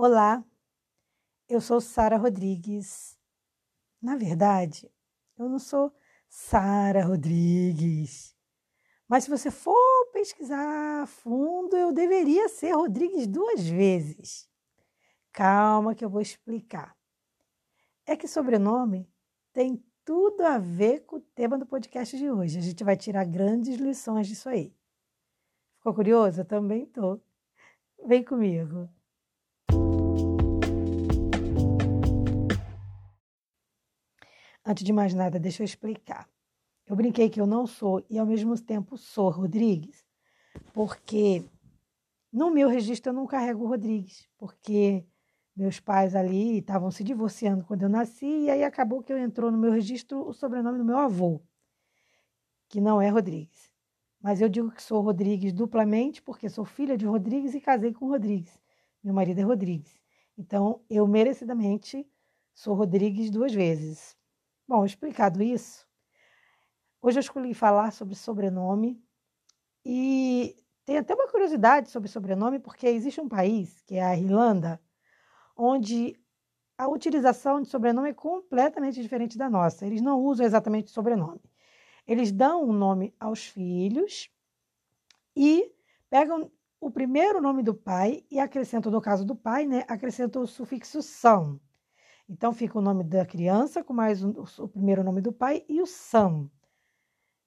Olá, eu sou Sara Rodrigues. Na verdade, eu não sou Sara Rodrigues. Mas se você for pesquisar a fundo, eu deveria ser Rodrigues duas vezes. Calma que eu vou explicar. É que sobrenome tem tudo a ver com o tema do podcast de hoje. A gente vai tirar grandes lições disso aí. Ficou curioso? Eu também tô. Vem comigo. Antes de mais nada, deixa eu explicar. Eu brinquei que eu não sou e ao mesmo tempo sou Rodrigues, porque no meu registro eu não carrego Rodrigues, porque meus pais ali estavam se divorciando quando eu nasci e aí acabou que eu entrou no meu registro o sobrenome do meu avô, que não é Rodrigues. Mas eu digo que sou Rodrigues duplamente porque sou filha de Rodrigues e casei com Rodrigues. Meu marido é Rodrigues. Então, eu merecidamente sou Rodrigues duas vezes. Bom, explicado isso, hoje eu escolhi falar sobre sobrenome e tem até uma curiosidade sobre sobrenome, porque existe um país, que é a Irlanda, onde a utilização de sobrenome é completamente diferente da nossa. Eles não usam exatamente sobrenome. Eles dão um nome aos filhos e pegam o primeiro nome do pai e acrescentam, no caso do pai, né, acrescentam o sufixo são. Então fica o nome da criança com mais o, o primeiro nome do pai e o Sam.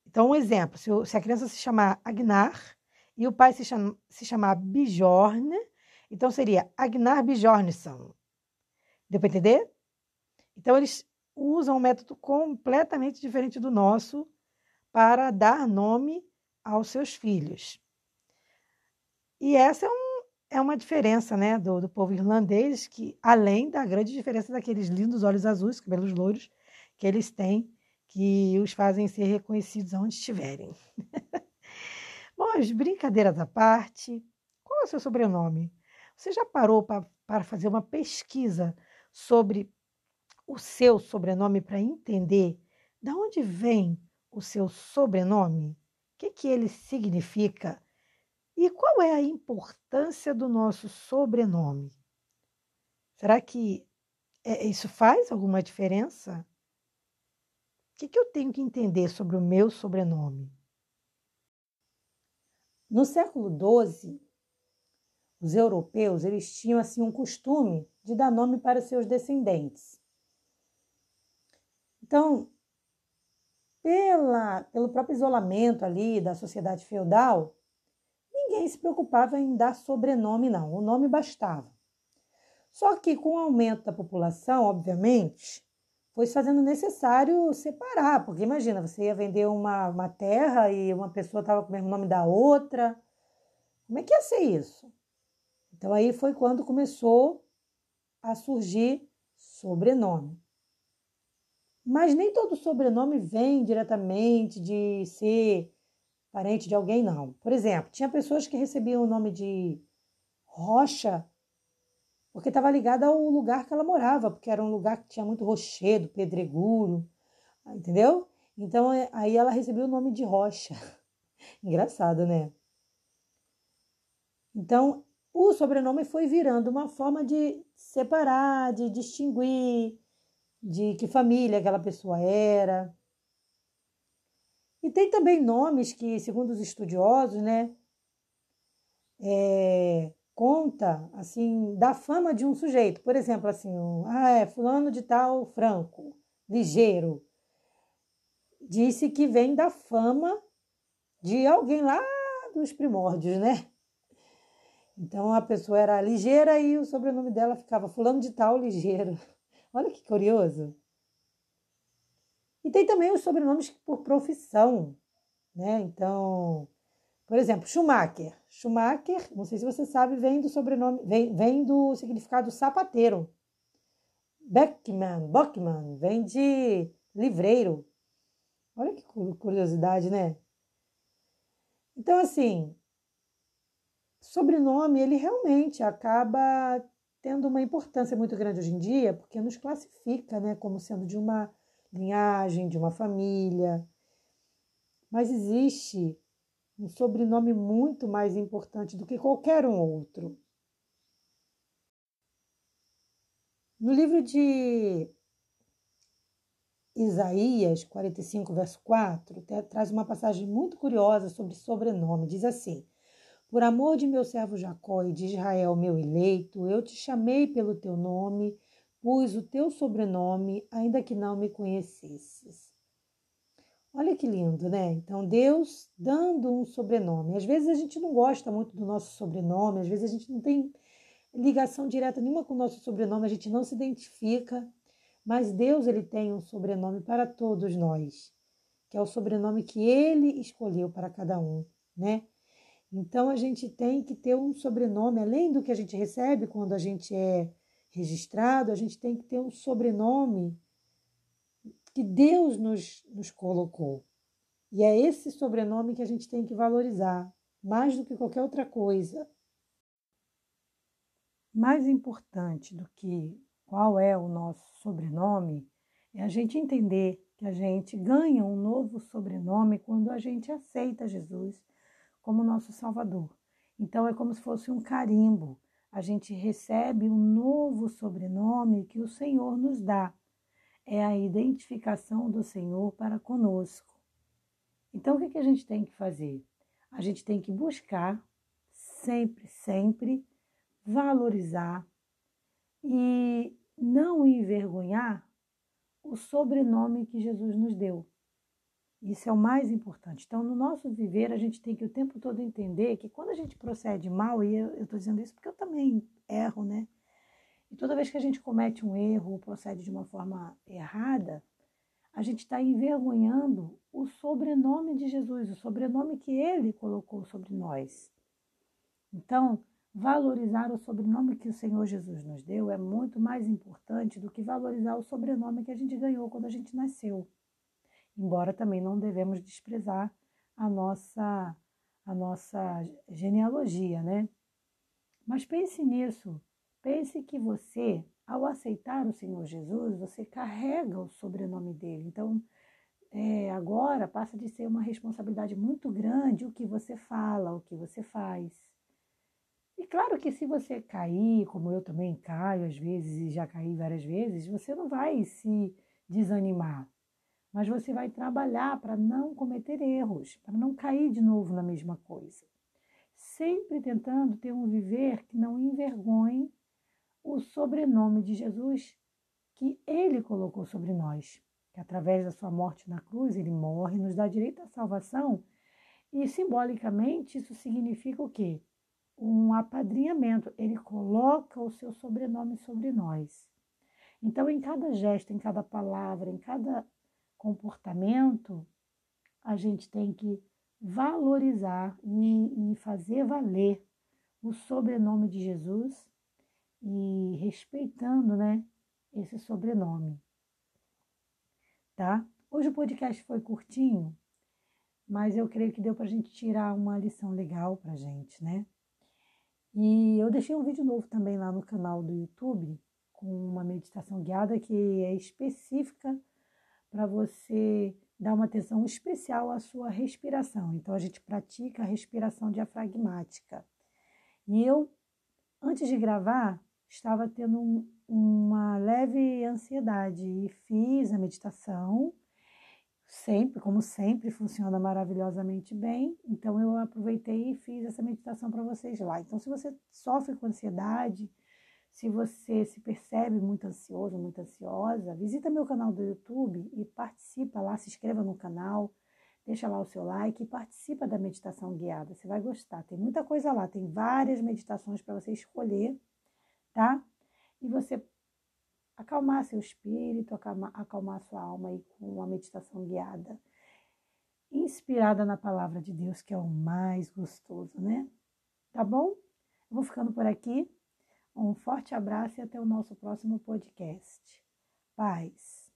Então, um exemplo: se, se, a criança se chamar Agnar e o pai se, chama, se chamar Bjorn, então seria Agnar Bjornsson. Deu para entender? Então, eles usam um método completamente diferente do nosso para dar nome aos seus filhos. E essa é um é uma diferença né, do, do povo irlandês, que além da grande diferença daqueles lindos olhos azuis, cabelos loiros, que eles têm, que os fazem ser reconhecidos onde estiverem. Bom, as brincadeiras à parte, qual é o seu sobrenome? Você já parou para fazer uma pesquisa sobre o seu sobrenome para entender de onde vem o seu sobrenome? O que, que ele significa? E qual é a importância do nosso sobrenome? Será que é, isso faz alguma diferença? O que, eu tenho que entender sobre o meu sobrenome? No século XII, os europeus eles tinham assim um costume de dar nome para seus descendentes. Então, pela, pelo próprio isolamento ali da sociedade feudal, ninguém se preocupava em dar sobrenome, não. O nome bastava. Só que com o aumento da população, obviamente, foi se fazendo necessário separar, porque imagina, você ia vender uma, uma terra e uma pessoa estava com o mesmo nome da outra. Como é que ia ser isso? Então aí foi quando começou a surgir sobrenome. Mas nem todo sobrenome vem diretamente de ser parente de alguém, não. Por exemplo, tinha pessoas que recebiam o nome de Rocha porque estava ligada ao lugar que ela morava, porque era um lugar que tinha muito rochedo, pedregulho, entendeu? Então é, aí ela recebeu o nome de Rocha. Engraçado, né? Então o sobrenome foi virando uma forma de separar, de distinguir de que família aquela pessoa era. E tem também nomes que, segundo os estudiosos, né, é, conta assim da fama de um sujeito. Por exemplo, assim, um, ah, é fulano de tal franco, ligeiro. Disse que vem da fama de alguém lá dos primórdios, né? Então a pessoa era ligeira e o sobrenome dela ficava fulano de tal ligeiro. Olha que curioso. E tem também os sobrenomes por profissão, né? Então, por exemplo, Schumacher. Schumacher, não sei se você sabe, vem do sobrenome, vem, vem do significado sapateiro. Beckman, Bockman, vem de livreiro. Olha que curiosidade, né? Então, assim, sobrenome, ele realmente acaba tendo uma importância muito grande hoje em dia, porque nos classifica, né, como sendo de uma linhagem, de uma família. Mas existe um sobrenome muito mais importante do que qualquer um outro. No livro de Isaías 45, verso 4, traz uma passagem muito curiosa sobre sobrenome. Diz assim: Por amor de meu servo Jacó e de Israel, meu eleito, eu te chamei pelo teu nome, pus o teu sobrenome, ainda que não me conhecesses. Olha que lindo, né? Então, Deus dando um sobrenome. Às vezes a gente não gosta muito do nosso sobrenome, às vezes a gente não tem ligação direta nenhuma com o nosso sobrenome, a gente não se identifica. Mas Deus ele tem um sobrenome para todos nós, que é o sobrenome que ele escolheu para cada um, né? Então a gente tem que ter um sobrenome, além do que a gente recebe quando a gente é registrado, a gente tem que ter um sobrenome que Deus nos, nos colocou. E é esse sobrenome que a gente tem que valorizar, mais do que qualquer outra coisa. Mais importante do que qual é o nosso sobrenome, é a gente entender que a gente ganha um novo sobrenome quando a gente aceita Jesus como nosso Salvador. Então é como se fosse um carimbo. A gente recebe um novo sobrenome que o Senhor nos dá. É a identificação do Senhor para conosco. Então o que, a gente tem que fazer? A gente tem que buscar sempre, sempre valorizar e não envergonhar o sobrenome que Jesus nos deu. Isso é o mais importante. Então, no nosso viver, a gente tem que o tempo todo entender que quando a gente procede mal, e eu estou dizendo isso porque eu também erro, né? E toda vez que a gente comete um erro ou procede de uma forma errada, a gente está envergonhando o sobrenome de Jesus, o sobrenome que ele colocou sobre nós. Então, Valorizar o sobrenome que o Senhor Jesus nos deu é muito mais importante do que valorizar o sobrenome que a gente ganhou quando a gente nasceu. Embora também não devemos desprezar a nossa a nossa genealogia, né? Mas pense nisso. Pense que você, ao aceitar o Senhor Jesus, você carrega o sobrenome dele. Então, é, agora passa de ser uma responsabilidade muito grande o que você fala, o que você faz. E claro que se você cair, como eu também caio às vezes e já caí várias vezes, você não vai se desanimar, mas você vai trabalhar para não cometer erros, para não cair de novo na mesma coisa. Sempre tentando ter um viver que não envergonhe o sobrenome de Jesus que ele colocou sobre nós. Que através da sua morte na cruz, ele morre, nos dá direito à salvação. E simbolicamente isso significa o quê? um apadrinhamento, ele coloca o seu sobrenome sobre nós. Então, em cada gesto, em cada palavra, em cada comportamento, a gente tem que valorizar e, e fazer valer o sobrenome de Jesus e respeitando, né, esse sobrenome. Tá? Hoje o podcast foi curtinho, mas eu creio que deu para a gente tirar uma lição legal para gente, né? E eu deixei um vídeo novo também lá no canal do YouTube, com uma meditação guiada que é específica para você dar uma atenção especial à sua respiração. Então a gente pratica a respiração diafragmática. E eu, antes de gravar, estava tendo um, uma leve ansiedade e fiz a meditação sempre, como sempre, funciona maravilhosamente bem. Então eu aproveitei e fiz essa meditação para vocês lá. Então, se você sofre com ansiedade, se você se percebe muito ansioso, muito ansiosa, visita meu canal do YouTube e participa lá, se inscreva no canal, deixa lá o seu like e participa da meditação guiada. Você vai gostar. Tem muita coisa lá, tem várias meditações para você escolher, tá? E você acalmar seu espírito, acalmar, acalmar sua alma aí com uma meditação guiada, inspirada na palavra de Deus, que é o mais gostoso, né? Tá bom? Eu vou ficando por aqui. Um forte abraço e até o nosso próximo podcast. Paz.